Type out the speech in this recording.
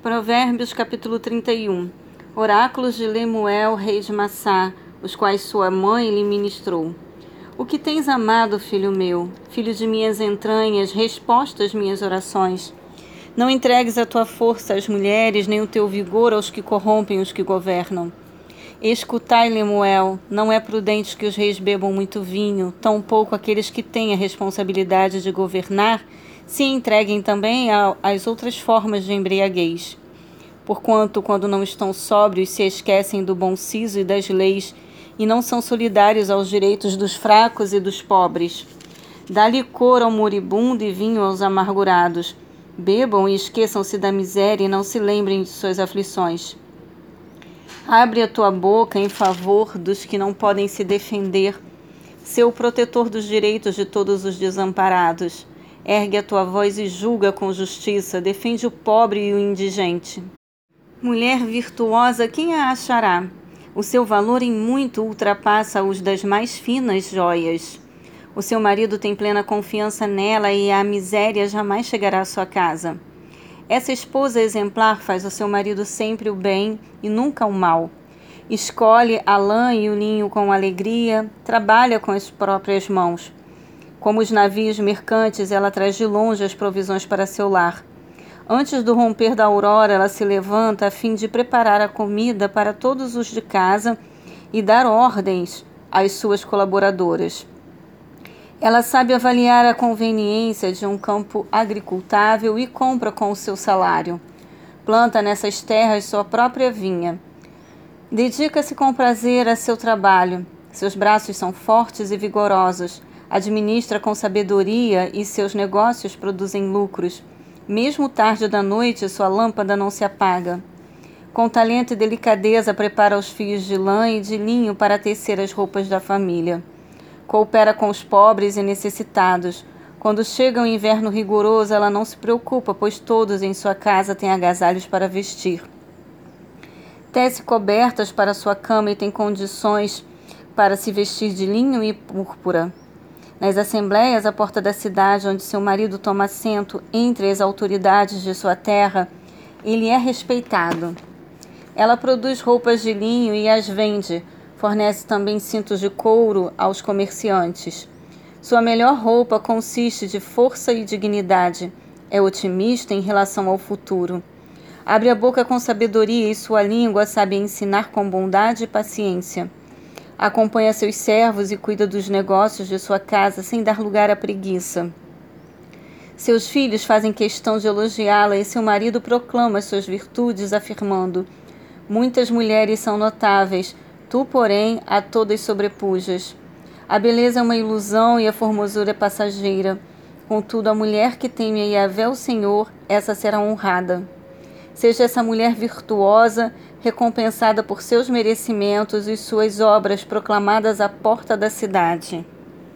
Provérbios capítulo 31 Oráculos de Lemuel, rei de Massá, os quais sua mãe lhe ministrou. O que tens amado, filho meu, filho de minhas entranhas, resposta às minhas orações. Não entregues a tua força às mulheres, nem o teu vigor aos que corrompem os que governam. Escutai, Lemuel, não é prudente que os reis bebam muito vinho, tampouco aqueles que têm a responsabilidade de governar se entreguem também às outras formas de embriaguez. Porquanto, quando não estão sóbrios, se esquecem do bom siso e das leis, e não são solidários aos direitos dos fracos e dos pobres. Dá licor ao moribundo e vinho aos amargurados. Bebam e esqueçam-se da miséria e não se lembrem de suas aflições. Abre a tua boca em favor dos que não podem se defender, ser o protetor dos direitos de todos os desamparados. Ergue a tua voz e julga com justiça, defende o pobre e o indigente. Mulher virtuosa, quem a achará? O seu valor em muito ultrapassa os das mais finas joias. O seu marido tem plena confiança nela e a miséria jamais chegará à sua casa. Essa esposa exemplar faz ao seu marido sempre o bem e nunca o mal. Escolhe a lã e o ninho com alegria, trabalha com as próprias mãos. Como os navios mercantes, ela traz de longe as provisões para seu lar. Antes do romper da aurora, ela se levanta a fim de preparar a comida para todos os de casa e dar ordens às suas colaboradoras. Ela sabe avaliar a conveniência de um campo agricultável e compra com o seu salário. Planta nessas terras sua própria vinha. Dedica-se com prazer a seu trabalho. Seus braços são fortes e vigorosos. Administra com sabedoria e seus negócios produzem lucros. Mesmo tarde da noite, sua lâmpada não se apaga. Com talento e delicadeza, prepara os fios de lã e de linho para tecer as roupas da família coopera com os pobres e necessitados. Quando chega o inverno rigoroso, ela não se preocupa, pois todos em sua casa têm agasalhos para vestir. Tece cobertas para sua cama e tem condições para se vestir de linho e púrpura. Nas assembleias à porta da cidade, onde seu marido toma assento entre as autoridades de sua terra, ele é respeitado. Ela produz roupas de linho e as vende Fornece também cintos de couro aos comerciantes. Sua melhor roupa consiste de força e dignidade. É otimista em relação ao futuro. Abre a boca com sabedoria e sua língua sabe ensinar com bondade e paciência. Acompanha seus servos e cuida dos negócios de sua casa sem dar lugar à preguiça. Seus filhos fazem questão de elogiá-la e seu marido proclama suas virtudes, afirmando: Muitas mulheres são notáveis, Tu, porém, a todas sobrepujas. A beleza é uma ilusão e a formosura é passageira. Contudo, a mulher que teme a Yahvé, o Senhor, essa será honrada. Seja essa mulher virtuosa, recompensada por seus merecimentos e suas obras proclamadas à porta da cidade.